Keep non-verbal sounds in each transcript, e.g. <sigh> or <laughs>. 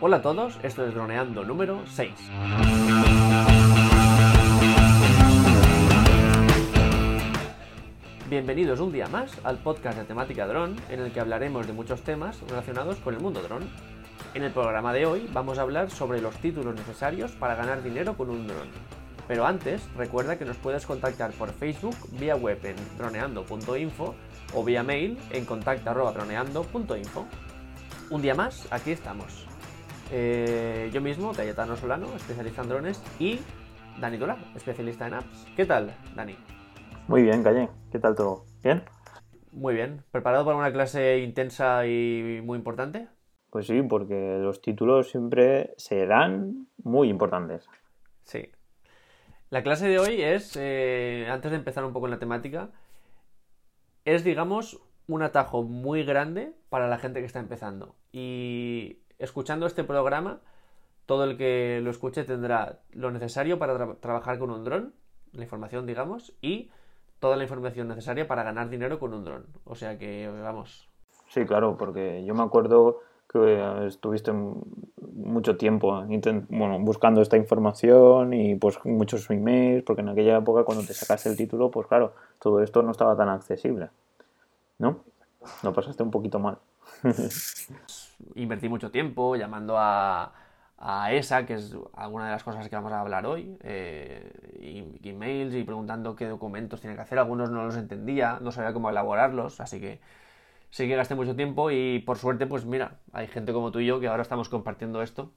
Hola a todos, esto es Droneando número 6. Bienvenidos un día más al podcast de temática dron, en el que hablaremos de muchos temas relacionados con el mundo dron. En el programa de hoy vamos a hablar sobre los títulos necesarios para ganar dinero con un dron. Pero antes, recuerda que nos puedes contactar por Facebook, vía web en droneando.info o vía mail en contacto.droneando.info. Un día más, aquí estamos. Eh, yo mismo, Cayetano Solano, especialista en drones, y Dani Dolar, especialista en apps. ¿Qué tal, Dani? Muy bien, Calle. ¿Qué tal todo? ¿Bien? Muy bien. ¿Preparado para una clase intensa y muy importante? Pues sí, porque los títulos siempre serán muy importantes. Sí. La clase de hoy es, eh, antes de empezar un poco en la temática, es, digamos, un atajo muy grande para la gente que está empezando. Y escuchando este programa, todo el que lo escuche tendrá lo necesario para tra- trabajar con un dron, la información, digamos, y toda la información necesaria para ganar dinero con un dron. O sea que, vamos, Sí, claro, porque yo me acuerdo que estuviste m- mucho tiempo bueno, buscando esta información y pues muchos emails, porque en aquella época cuando te sacaste el título, pues claro, todo esto no estaba tan accesible. ¿No? Lo pasaste un poquito mal. <laughs> invertí mucho tiempo llamando a, ESA, que es alguna de las cosas que vamos a hablar hoy, eh, y, emails y preguntando qué documentos tiene que hacer. Algunos no los entendía, no sabía cómo elaborarlos, así que sí que gasté mucho tiempo y por suerte, pues mira, hay gente como tú y yo que ahora estamos compartiendo esto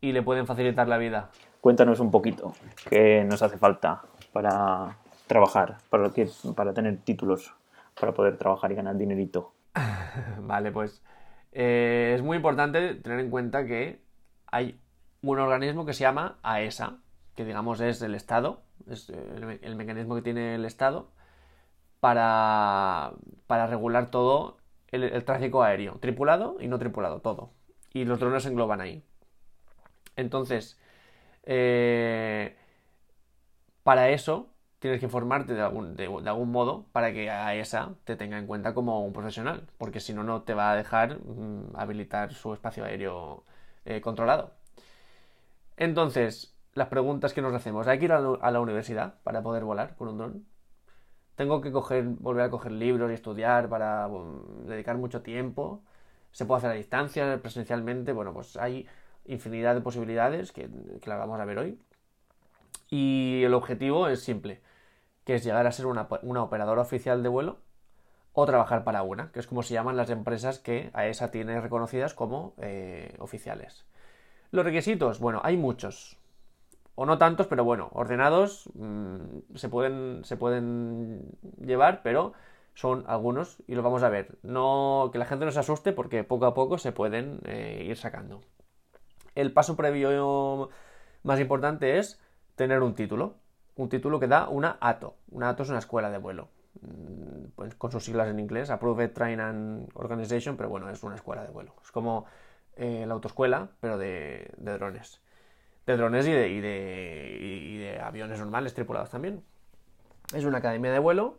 y le pueden facilitar la vida. Cuéntanos un poquito qué nos hace falta para trabajar, para tener títulos, para poder trabajar y ganar dinerito. <laughs> Vale, pues eh, es muy importante tener en cuenta que hay un organismo que se llama AESA, que digamos es el Estado, es eh, el, me- el mecanismo que tiene el Estado para, para regular todo el, el tráfico aéreo, tripulado y no tripulado, todo. Y los drones se engloban ahí. Entonces, eh, para eso tienes que informarte de algún, de, algún modo para que AESA te tenga en cuenta como un profesional, porque si no, no te va a dejar mm, habilitar su espacio aéreo eh, controlado. Entonces, las preguntas que nos hacemos, ¿hay que ir a la, a universidad para poder volar con un dron? ¿Tengo que volver a coger libros y estudiar para mm, dedicar mucho tiempo? ¿Se puede hacer a distancia, presencialmente? Bueno, pues hay infinidad de posibilidades que las vamos a ver hoy. Y el objetivo es simple, que es llegar a ser una, una operadora oficial de vuelo o trabajar para una, que es como se llaman las empresas que AESA tiene reconocidas como eh, oficiales. Los requisitos, bueno, hay muchos, o no tantos, pero bueno, ordenados mmm, se, pueden, se pueden llevar, pero son algunos y los vamos a ver. No, que la gente no se asuste porque poco a poco se pueden eh, ir sacando. El paso previo más importante es tener un título. Un título que da una ATO. Una ATO es una escuela de vuelo. Mm, Pues con sus siglas en inglés, Approved Train and Organization, pero bueno, es una escuela de vuelo. Es como eh, la autoescuela, pero de, drones. De drones y de, y, de, y de aviones normales tripulados también. Es una academia de vuelo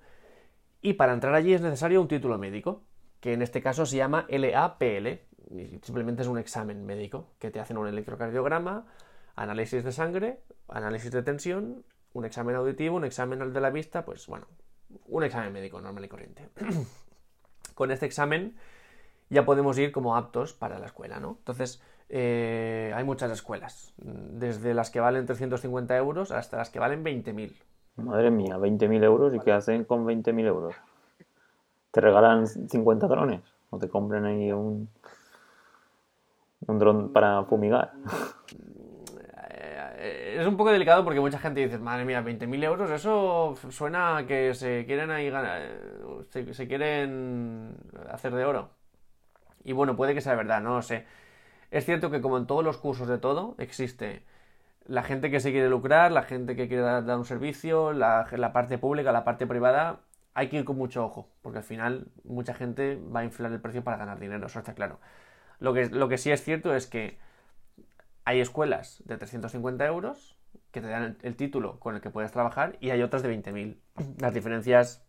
y para entrar allí es necesario un título médico, que en este caso se llama LAPL. Y simplemente es un examen médico, que te hacen un electrocardiograma, análisis de sangre, análisis de tensión, un examen auditivo, un examen de la vista, pues bueno, un examen médico normal y corriente. <clears throat> Con este examen ya podemos ir como aptos para la escuela, ¿no? Entonces, eh, hay muchas escuelas, desde las que valen 350 euros hasta las que valen 20.000. Madre mía, 20.000 euros y ¿qué hacen con 20.000 euros? ¿Te regalan 50 drones? ¿O te compran ahí un, un dron para fumigar? <laughs> Es un poco delicado porque mucha gente dice, madre mía, 20.000 euros, eso suena que se quieren ahí ganar, se, quieren hacer de oro. Y bueno, puede que sea verdad, no lo sé. Es cierto que como en todos los cursos de todo, existe la gente que se quiere lucrar, la gente que quiere dar, dar un servicio, la, la, parte pública, la parte privada. Hay que ir con mucho ojo, porque al final mucha gente va a inflar el precio para ganar dinero, eso está claro. Lo que, lo que sí es cierto es que hay escuelas de 350 euros que te dan el, título con el que puedes trabajar y hay otras de 20.000. Las diferencias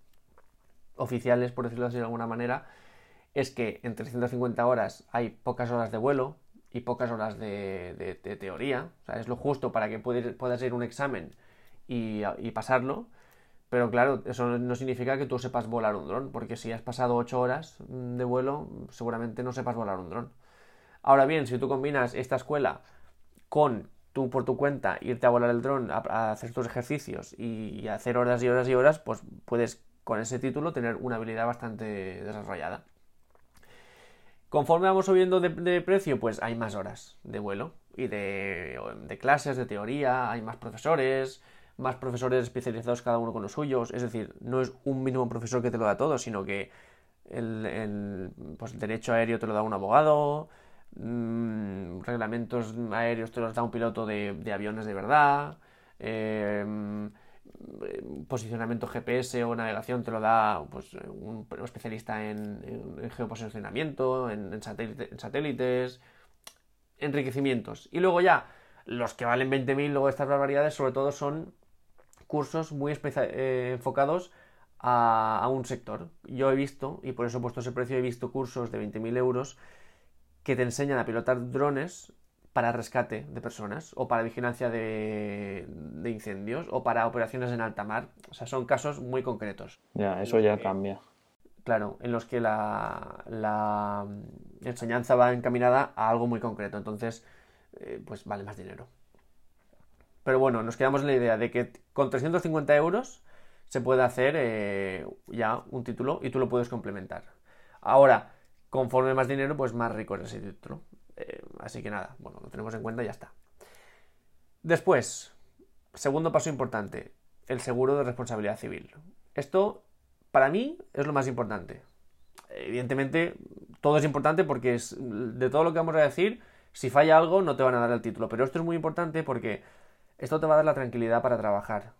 oficiales, por decirlo así de alguna manera, es que en 350 horas hay pocas horas de vuelo, y pocas horas de, teoría. O sea, es lo justo para que puedas ir a un examen y, pasarlo. Pero claro, eso no significa que tú sepas volar un dron, porque si has pasado 8 horas de vuelo, seguramente no sepas volar un dron. Ahora bien, si tú combinas esta escuela con tú por tu cuenta irte a volar el dron, a, hacer tus ejercicios y, hacer horas y horas y horas, pues puedes con ese título tener una habilidad bastante desarrollada. Conforme vamos subiendo de, precio, pues hay más horas de vuelo y de, clases, de teoría, hay más profesores, más profesores especializados cada uno con los suyos. Es decir, no es un mínimo profesor que te lo da todo, sino que el, pues, derecho aéreo te lo da un abogado, mm, reglamentos aéreos te los da un piloto de, aviones de verdad. Eh, posicionamiento GPS o navegación te lo da pues, un especialista en, geoposicionamiento, en, satélites, enriquecimientos. Y luego ya, los que valen 20.000, luego estas barbaridades, sobre todo son cursos muy eh, enfocados a, a, un sector. Yo he visto, y por eso he puesto ese precio, he visto cursos de 20.000 euros que te enseñan a pilotar drones para rescate de personas o para vigilancia de, incendios o para operaciones en alta mar. O sea, son casos muy concretos. Ya, eso ya cambia. Claro, en los que la, la enseñanza va encaminada a algo muy concreto. Entonces, eh, pues vale más dinero. Pero bueno, nos quedamos en la idea de que con 350 euros se puede hacer eh, ya un título y tú lo puedes complementar. Ahora, conforme más dinero, pues más rico es ese título. Eh, así que nada, bueno, lo tenemos en cuenta y ya está. Después, segundo paso importante, el seguro de responsabilidad civil. Esto, para mí, es lo más importante. Evidentemente, todo es importante porque es, de todo lo que vamos a decir, si falla algo no te van a dar el título. Pero esto es muy importante porque esto te va a dar la tranquilidad para trabajar.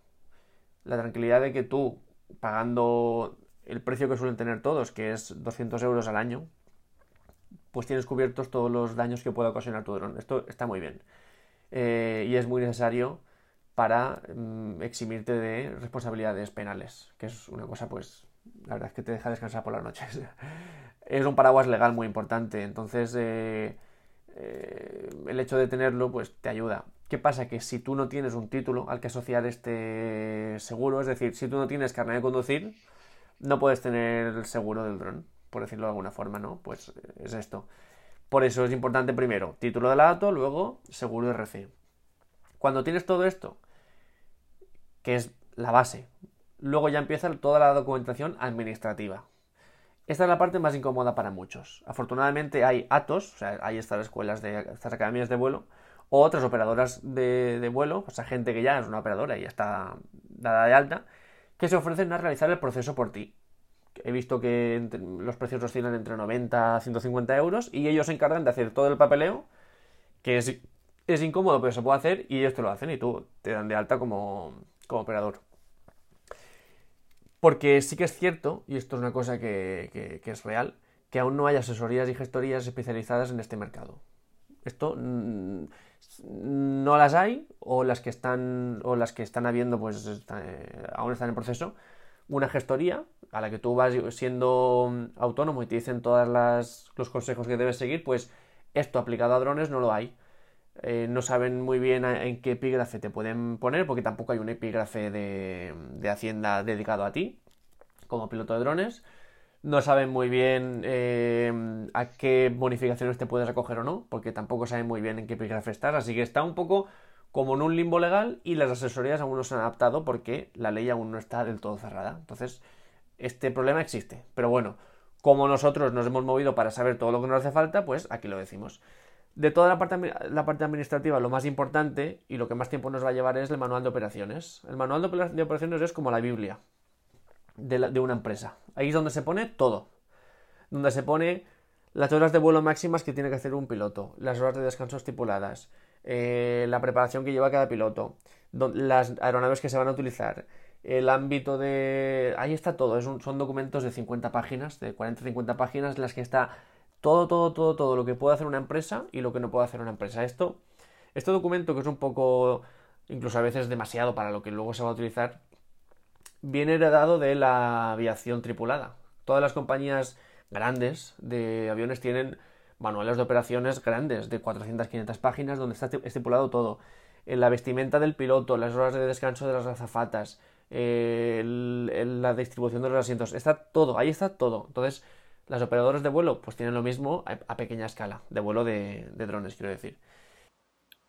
La tranquilidad de que tú, pagando el precio que suelen tener todos, que es 200 euros al año, pues tienes cubiertos todos los daños que pueda ocasionar tu dron. Esto está muy bien. Eh, y es muy necesario para mm, eximirte de responsabilidades penales, que es una cosa, pues, la verdad es que te deja descansar por las noches. <laughs> es un paraguas legal muy importante, entonces eh, eh, el hecho de tenerlo, pues, te ayuda. ¿Qué pasa? Que si tú no tienes un título al que asociar este seguro, es decir, si tú no tienes carnet de conducir, no puedes tener el seguro del dron por decirlo de alguna forma, ¿no? Pues eh, es esto. Por eso es importante primero título del dato, luego seguro RC. Cuando tienes todo esto, que es la base, luego ya empieza toda la documentación administrativa. Esta es la parte más incómoda para muchos. Afortunadamente hay ATOS, o sea, hay estas escuelas de estas academias de vuelo, o otras operadoras de, de vuelo, o sea, gente que ya es una operadora y ya está dada de alta, que se ofrecen a realizar el proceso por ti he visto que los precios oscilan entre 90 a 150 euros y ellos se encargan de hacer todo el papeleo, que es, es incómodo, pero se puede hacer y ellos te lo hacen y tú te dan de alta como, como operador. Porque sí que es cierto, y esto es una cosa que, que, es real, que aún no hay asesorías y gestorías especializadas en este mercado. Esto mm, no las hay, o las que están, o las que están habiendo, pues eh, aún están en proceso, una gestoría a la que tú vas siendo mm, autónomo y te dicen todos los consejos que debes seguir, pues esto aplicado a drones no lo hay. Eh, no saben muy bien en qué epígrafe te pueden poner, porque tampoco hay un epígrafe de, Hacienda dedicado a ti, como piloto de drones. No saben muy bien eh, a qué bonificaciones te puedes acoger o no, porque tampoco saben muy bien en qué epígrafe estás. Así que está un poco como en un limbo legal y las asesorías aún no se han adaptado porque la ley aún no está del todo cerrada. Entonces, este problema existe. Pero bueno, como nosotros nos hemos movido para saber todo lo que nos hace falta, pues aquí lo decimos. De toda la parte, la parte administrativa, lo más importante y lo que más tiempo nos va a llevar es el manual de operaciones. El manual de operaciones es como la Biblia de, una empresa. Ahí es donde se pone todo. Donde se pone las horas de vuelo máximas que tiene que hacer un piloto, las horas de descanso estipuladas, eh, la preparación que lleva cada piloto, las aeronaves que se van a utilizar, el ámbito de... Ahí está todo, son documentos de 50 páginas, de 40-50 páginas, las que está todo, todo, todo, todo lo que puede hacer una empresa y lo que no puede hacer una empresa. Esto, este documento, que es un poco, incluso a veces demasiado para lo que luego se va a utilizar, viene heredado de la aviación tripulada. Todas las compañías grandes de aviones tienen manuales de operaciones grandes, de 400, 500 páginas, donde está estipulado todo. En la vestimenta del piloto, las horas de descanso de las azafatas, la distribución de los asientos, está todo, ahí está todo. Entonces, las operadoras de vuelo pues tienen lo mismo a, pequeña escala, de vuelo de, drones, quiero decir.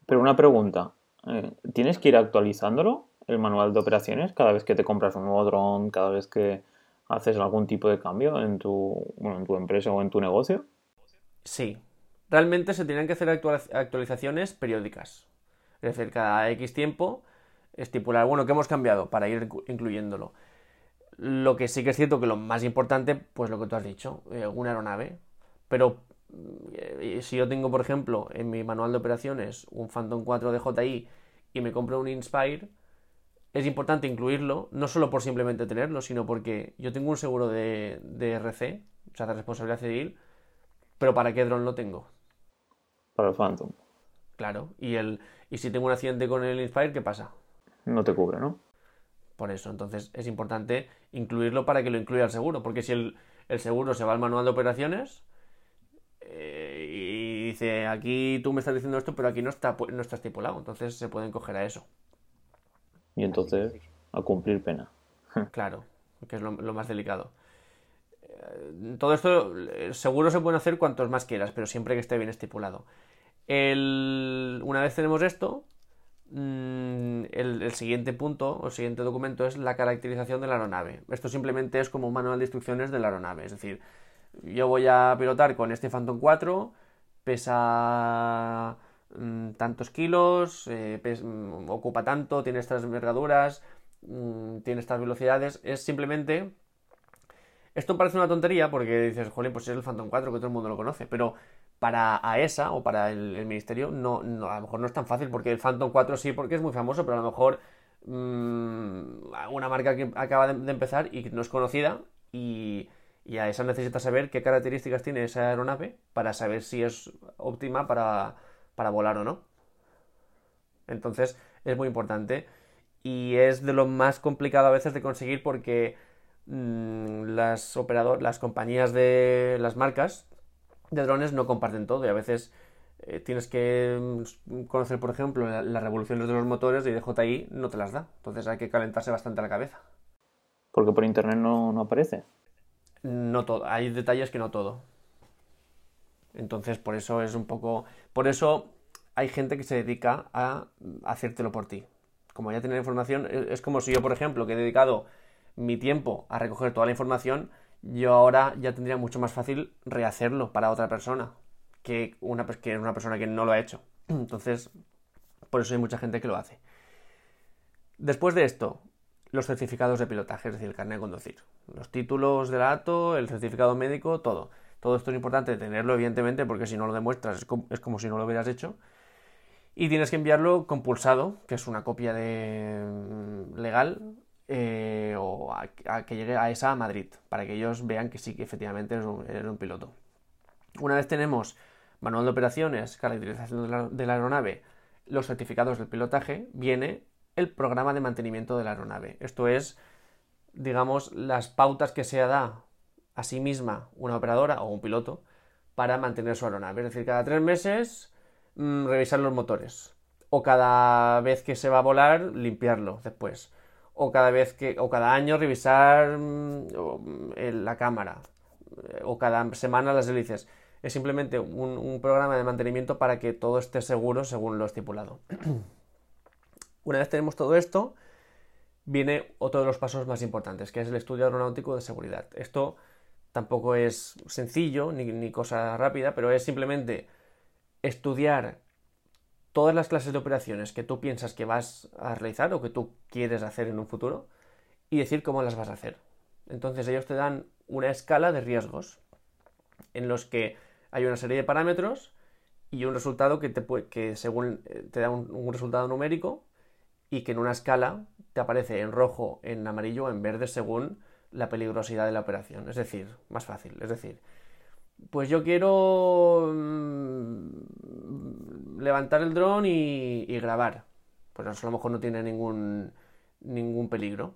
Pero una pregunta, eh, ¿tienes que ir actualizándolo, el manual de operaciones, cada vez que te compras un nuevo dron, cada vez que haces algún tipo de cambio en tu, en tu empresa o en tu negocio? Sí, realmente se tienen que hacer actualizaciones periódicas. Es decir, cada X tiempo estipular, bueno, ¿qué hemos cambiado? Para ir incluyéndolo. Lo que sí que es cierto que lo más importante, pues lo que tú has dicho, eh, una aeronave. Pero eh, si yo tengo, por ejemplo, en mi manual de operaciones un Phantom 4 de JI y me compro un Inspire, es importante incluirlo, no solo por simplemente tenerlo, sino porque yo tengo un seguro de, de RC, o sea, de responsabilidad civil, pero ¿para qué dron lo tengo? Para el Phantom. Claro, y, el, y si tengo un accidente con el Inspire, ¿qué pasa? No te cubre, ¿no? Por eso, entonces es importante incluirlo para que lo incluya el seguro, porque si el, seguro se va al manual de operaciones eh, y dice, aquí tú me estás diciendo esto, pero aquí no está, no está estipulado, entonces se pueden coger a eso. Y entonces, a cumplir pena. claro, que es lo, más delicado. Eh, todo esto, seguro se puede hacer cuantos más quieras, pero siempre que esté bien estipulado. una vez tenemos esto, mm, el, el, siguiente punto o el siguiente documento es la caracterización de la aeronave. Esto simplemente es como un manual de instrucciones de la aeronave. Es decir, yo voy a pilotar con este Phantom 4, pesa Mm, tantos kilos, eh, mm, ocupa tanto, tiene estas envergaduras, tiene estas velocidades. Es simplemente. Esto parece una tontería porque dices, jolín, pues es el Phantom 4 que todo el mundo lo conoce, pero para AESA o para el, ministerio no, a lo mejor no es tan fácil porque el Phantom 4 sí, porque es muy famoso, pero a lo mejor una marca que acaba de, empezar y no es conocida y, y AESA necesita saber qué características tiene esa aeronave para saber si es óptima para para volar o no. Entonces es muy importante y es de lo más complicado a veces de conseguir porque mm, las operador, las compañías de las marcas de drones no comparten todo y a veces eh, tienes que mm, conocer, por ejemplo, las revoluciones de los motores y DJI no te las da. Entonces hay que calentarse bastante la cabeza. Porque por internet no, no aparece. No todo, hay detalles que no todo. Entonces, por eso es un poco. Por eso hay gente que se dedica a hacértelo por ti. Como ya tiene la información, es como si yo, por ejemplo, que he dedicado mi tiempo a recoger toda la información, yo ahora ya tendría mucho más fácil rehacerlo para otra persona que una, que una persona que no lo ha hecho. <clears throat> Entonces, por eso hay mucha gente que lo hace. Después de esto, los certificados de pilotaje, es decir, el carnet de conducir. Los títulos del acto, el certificado médico, todo. Todo esto es importante tenerlo, evidentemente, porque si no lo demuestras es como, si no lo hubieras hecho. Y tienes que enviarlo compulsado, que es una copia de mm, legal, eh, o a, que llegue a esa a Madrid, para que ellos vean que sí, que efectivamente eres un, piloto. Una vez tenemos manual de operaciones, caracterización de la, aeronave, los certificados del pilotaje, viene el programa de mantenimiento de la aeronave. Esto es, digamos, las pautas que se da a sí misma una operadora o un piloto para mantener su aeronave. Es decir, cada tres meses mm, revisar los motores. O cada vez que se va a volar, limpiarlo después. O cada vez que. o cada año revisar mm, la cámara. O cada semana las hélices. Es simplemente un, un programa de mantenimiento para que todo esté seguro según lo estipulado. <clears throat> Una vez tenemos todo esto, viene otro de los pasos más importantes, que es el estudio aeronáutico de seguridad. Esto tampoco es sencillo ni, cosa rápida, pero es simplemente estudiar todas las clases de operaciones que tú piensas que vas a realizar o que tú quieres hacer en un futuro y decir cómo las vas a hacer. Entonces ellos te dan una escala de riesgos en los que hay una serie de parámetros y un resultado que, te que según eh, te da un resultado numérico y que en una escala te aparece en rojo, en amarillo o en verde según la peligrosidad de la operación. Es decir, más fácil. Es decir, pues yo quiero mm, levantar el dron y, grabar. Pues eso a lo mejor no tiene ningún, ningún peligro.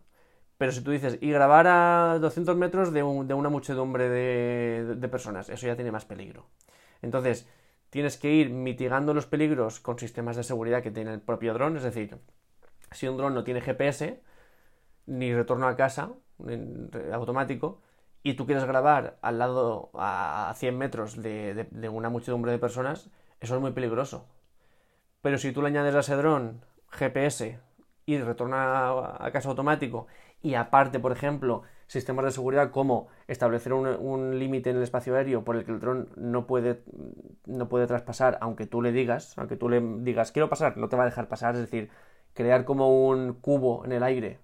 Pero si tú dices, y grabar a 200 metros de, una muchedumbre de, de, personas, eso ya tiene más peligro. Entonces, tienes que ir mitigando los peligros con sistemas de seguridad que tiene el propio dron. Es decir, si un dron no tiene GPS, ni retorno a casa automático, y tú quieres grabar al lado a 100 metros de, una muchedumbre de personas, eso es muy peligroso. Pero si tú le añades a ese dron GPS y retorna a casa automático y aparte, por ejemplo, sistemas de seguridad como establecer un, límite en el espacio aéreo por el que el dron no puede, no puede traspasar, aunque tú le digas, aunque tú le digas quiero pasar, no te va a dejar pasar, es decir, crear como un cubo en el aire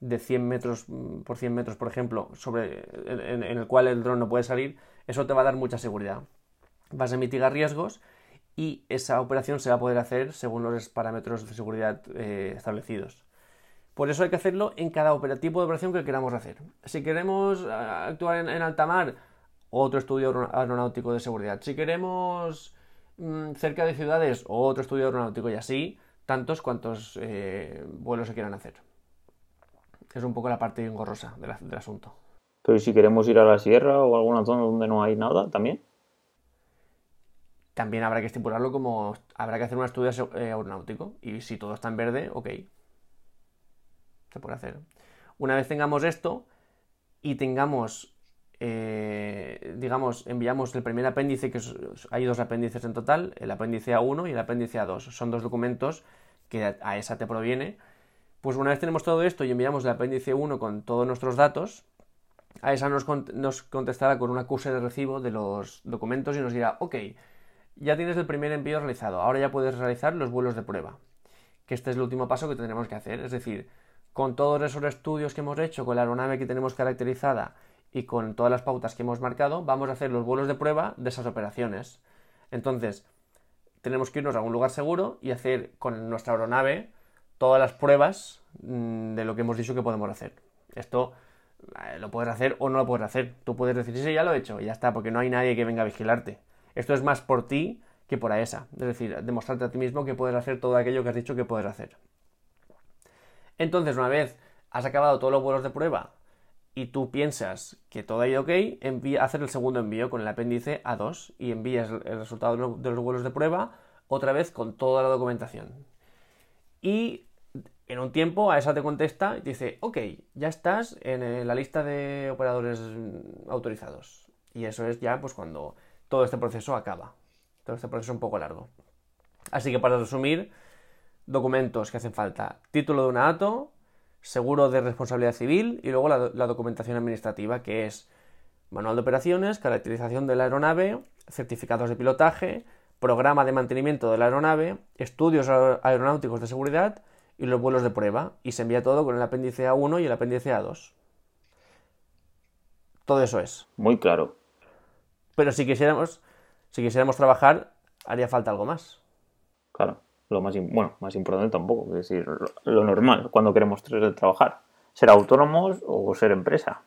de 100 metros mm, por 100 metros, por ejemplo, sobre, en, el cual el dron no puede salir, eso te va a dar mucha seguridad. Vas a mitigar riesgos y esa operación se va a poder hacer según los parámetros de seguridad eh, establecidos. Por eso hay que hacerlo en cada operativo de operación que queramos hacer. Si queremos eh, actuar en, alta mar, otro estudio aeronáutico de seguridad. Si queremos mm, cerca de ciudades, otro estudio aeronáutico y así, tantos cuantos eh, vuelos se quieran hacer es un poco la parte engorrosa del, asunto. Pero si queremos ir a la sierra o a alguna zona donde no hay nada, también? También habrá que estipularlo como habrá que hacer un estudio eh, aeronáutico. Y si todo está en verde, ok. Se puede hacer. Una vez tengamos esto y tengamos, eh, digamos, enviamos el primer apéndice, que hay dos apéndices en total, el apéndice A1 y el apéndice A2. Son dos documentos que a esa te proviene pues una vez tenemos todo esto y enviamos el apéndice 1 con todos nuestros datos, a esa nos, contestará con un acuse de recibo de los documentos y nos dirá, ok, ya tienes el primer envío realizado, ahora ya puedes realizar los vuelos de prueba. Que este es el último paso que tendremos que hacer, es decir, con todos esos estudios que hemos hecho, con la aeronave que tenemos caracterizada y con todas las pautas que hemos marcado, vamos a hacer los vuelos de prueba de esas operaciones. Entonces, tenemos que irnos a un lugar seguro y hacer con nuestra aeronave todas las pruebas mm, de lo que hemos dicho que podemos hacer. Esto eh, lo puedes hacer o no lo puedes hacer. Tú puedes decir, sí, ya lo he hecho, y ya está, porque no hay nadie que venga a vigilarte. Esto es más por ti que por esa. Es decir, demostrarte a ti mismo que puedes hacer todo aquello que has dicho que puedes hacer. Entonces, una vez has acabado todos los vuelos de prueba y tú piensas que todo ha ido ok, envía, hacer el segundo envío con el apéndice A2 y envías el resultado de los vuelos de prueba otra vez con toda la documentación. Y en un tiempo a esa te contesta y dice, ok, ya estás en eh, la lista de operadores mm, autorizados. Y eso es ya pues cuando todo este proceso acaba. Todo este proceso es un poco largo. Así que para resumir, documentos que hacen falta. Título de un ATO, seguro de responsabilidad civil y luego la, la documentación administrativa que es manual de operaciones, caracterización de la aeronave, certificados de pilotaje, programa de mantenimiento de la aeronave, estudios aeronáuticos de seguridad y los vuelos de prueba, y se envía todo con el apéndice A1 y el apéndice A2. Todo eso es. Muy claro. Pero si quisiéramos, si quisiéramos trabajar, haría falta algo más. Claro, lo más, bueno, más importante tampoco, es decir, lo, normal cuando queremos trabajar. Ser autónomos o ser empresa.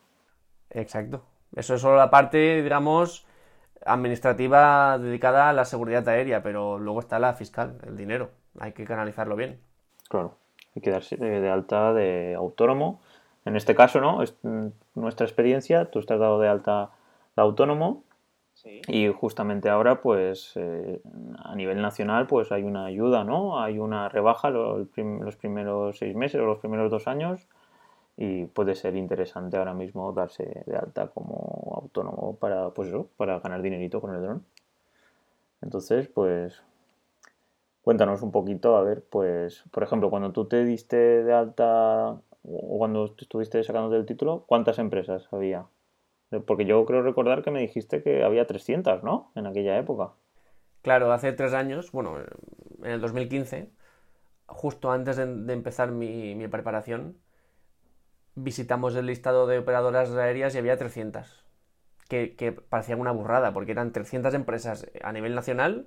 Exacto. Eso es solo la parte, digamos, administrativa dedicada a la seguridad aérea, pero luego está la fiscal, el dinero. Hay que canalizarlo bien. Claro, hay que darse de alta de autónomo. En este caso, ¿no? Es nuestra experiencia, tú estás dado de alta de autónomo y justamente ahora, pues eh, a nivel nacional, pues hay una ayuda, ¿no? Hay una rebaja los, los primeros seis meses o los primeros dos años y puede ser interesante ahora mismo darse de alta como autónomo para, pues para ganar dinerito con el dron. Entonces, pues cuéntanos un poquito, a ver, pues, por ejemplo, cuando tú te diste de alta o cuando estuviste sacando del título, ¿cuántas empresas había? Porque yo creo recordar que me dijiste que había 300, ¿no? En aquella época. Claro, hace tres años, bueno, en el 2015, justo antes de, empezar mi, mi preparación, visitamos el listado de operadoras aéreas y había 300. Que, que parecían una burrada, porque eran 300 empresas a nivel nacional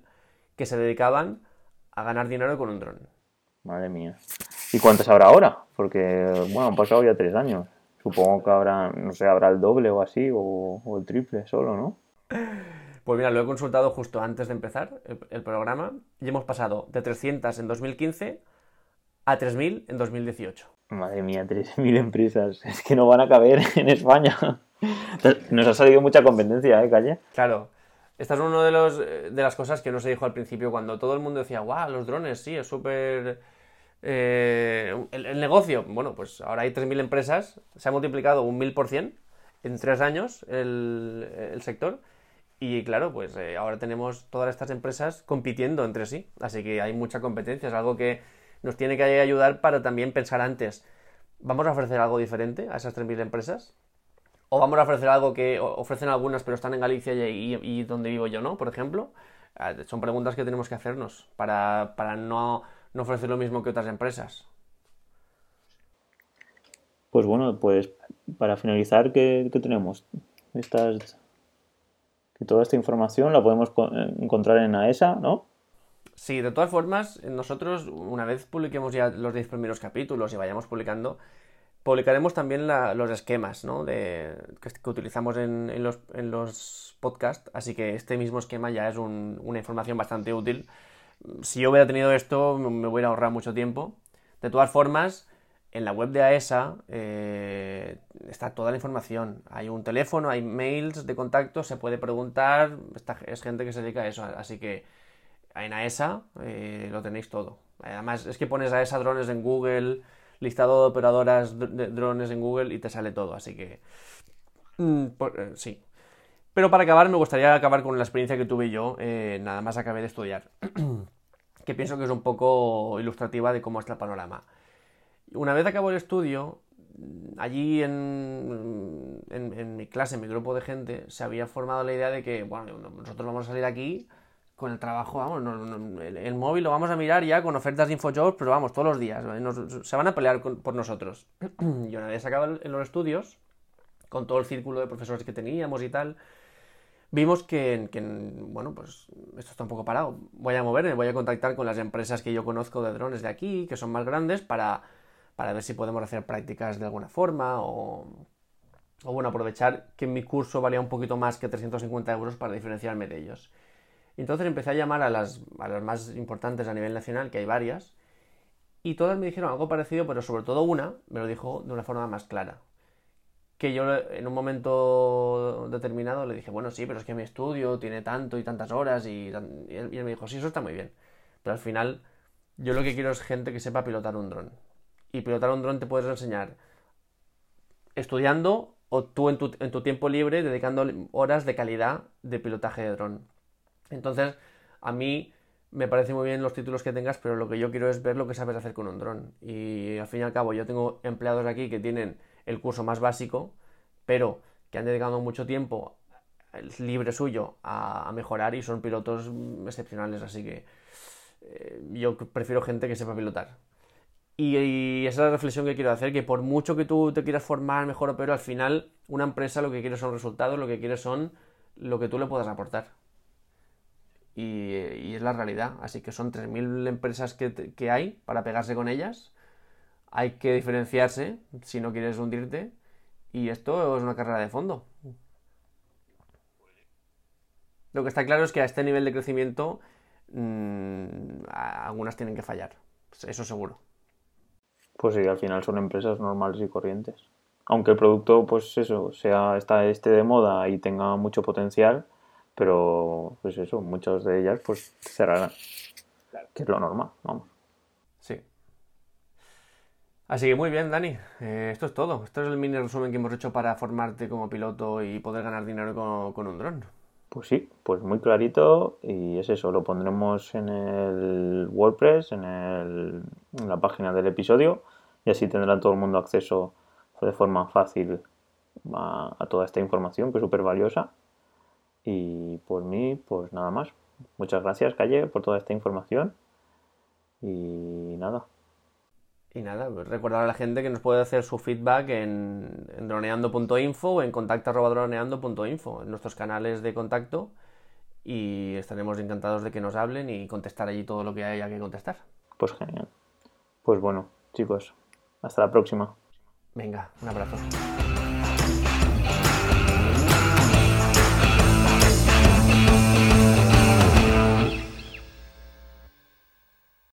que se dedicaban a ganar dinero con un dron. Madre mía. ¿Y cuántas habrá ahora? Porque, bueno, han pasado ya tres años. Supongo que habrá, no sé, habrá el doble o así, o, el triple solo, ¿no? Pues mira, lo he consultado justo antes de empezar el, el programa y hemos pasado de 300 en 2015 a 3.000 en 2018. Madre mía, 3.000 empresas. Es que no van a caber <laughs> en España. Nos ha salido mucha competencia, ¿eh, Calle? Claro. esta es una de, los, de las cosas que no se dijo al principio cuando todo el mundo decía, guau, los drones, sí, es súper... Eh, el, negocio, bueno, pues ahora hay 3.000 empresas, se ha multiplicado un 1.000% en tres años el, sector. Y claro, pues eh, ahora tenemos todas estas empresas compitiendo entre sí. Así que hay mucha competencia. Es algo que nos tiene que ayudar para también pensar antes. ¿Vamos a ofrecer algo diferente a esas 3.000 empresas? ¿O vamos a ofrecer algo que ofrecen algunas pero están en Galicia y, donde vivo yo no, por ejemplo? Ah, son preguntas que tenemos que hacernos para, no, ofrecer lo mismo que otras empresas. Pues bueno, pues para finalizar, ¿qué, tenemos? Estas, que toda esta información la podemos encontrar en AESA, ¿no? Sí, de todas formas, nosotros, una vez publiquemos ya los 10 primeros capítulos y vayamos publicando, publicaremos también los esquemas ¿no? de, que, utilizamos en, los, en, los, podcasts, así que este mismo esquema ya es una información bastante útil. Si yo hubiera tenido esto, me hubiera ahorrado mucho tiempo. De todas formas, en la web de AESA eh, está toda la información. Hay un teléfono, hay mails de contacto, se puede preguntar. Esta, es gente que se dedica a eso, así que en AESA eh, lo tenéis todo. Además, es que pones AESA drones en Google listado de operadoras de drones en Google y te sale todo, así que... Mm, eh, sí. Pero para acabar, me gustaría acabar con la experiencia que tuve yo, eh, nada más acabé de estudiar, <clears throat> que pienso que es un poco ilustrativa de cómo está el panorama. Una vez acabó el estudio, allí en, en, mi clase, en mi grupo de gente, se había formado la idea de que, bueno, nosotros vamos a salir aquí con el trabajo, vamos, el, móvil lo vamos a mirar ya con ofertas de InfoJobs, pero vamos, todos los días, se van a pelear por nosotros. <clears throat> y una vez acabado en los estudios, con todo el círculo de profesores que teníamos y tal, vimos que, bueno, pues esto está un poco parado. Voy a moverme, voy a contactar con las empresas que yo conozco de drones de aquí, que son más grandes, para, para ver si podemos hacer prácticas de alguna forma o, o, bueno, aprovechar que mi curso valía un poquito más que 350 euros para diferenciarme de ellos. Entonces empecé a llamar a las, a las más importantes a nivel nacional, que hay varias, y todas me dijeron algo parecido, pero sobre todo una me lo dijo de una forma más clara. Que yo en un momento determinado le dije, bueno, sí, pero es que mi estudio tiene tanto y tantas horas, y, y, él, me dijo, sí, eso está muy bien. Pero al final, yo lo que quiero es gente que sepa pilotar un dron. Y pilotar un dron te puedes enseñar estudiando o tú en tu, en tu tiempo libre dedicando horas de calidad de pilotaje de dron. Entonces, a mí me parece muy bien los títulos que tengas, pero lo que yo quiero es ver lo que sabes hacer con un dron. Y al fin y al cabo, yo tengo empleados aquí que tienen el curso más básico, pero que han dedicado mucho tiempo libre suyo a, mejorar y son pilotos excepcionales, así que eh, yo prefiero gente que sepa pilotar. Y, esa es la reflexión que quiero hacer, que por mucho que tú te quieras formar mejor o peor, al final una empresa lo que quiere son resultados, lo que quiere son lo que tú le puedas aportar y, es la realidad. Así que son 3.000 empresas que, hay para pegarse con ellas. Hay que diferenciarse si no quieres hundirte. Y esto es una carrera de fondo. Lo que está claro es que a este nivel de crecimiento mm, algunas tienen que fallar. Eso seguro. Pues sí, al final son empresas normales y corrientes. Aunque el producto, pues eso, sea está esté de moda y tenga mucho potencial, pero pues eso, muchas de ellas pues cerrarán, que es lo normal, vamos. Sí. Así que muy bien, Dani. Eh, esto es todo. Esto es el mini resumen que hemos hecho para formarte como piloto y poder ganar dinero con, un dron. Pues sí, pues muy clarito y es eso, lo pondremos en el WordPress, en, el, en la página del episodio y así tendrá todo el mundo acceso de forma fácil a, a toda esta información que es súper valiosa y por mí, pues nada más. Muchas gracias, Calle, por toda esta información. Y nada. Y nada, pues recordar a la gente que nos puede hacer su feedback en, droneando.info o en contacto.droneando.info, en nuestros canales de contacto. Y estaremos encantados de que nos hablen y contestar allí todo lo que haya que contestar. Pues genial. Pues bueno, chicos, hasta la próxima. Venga, un abrazo.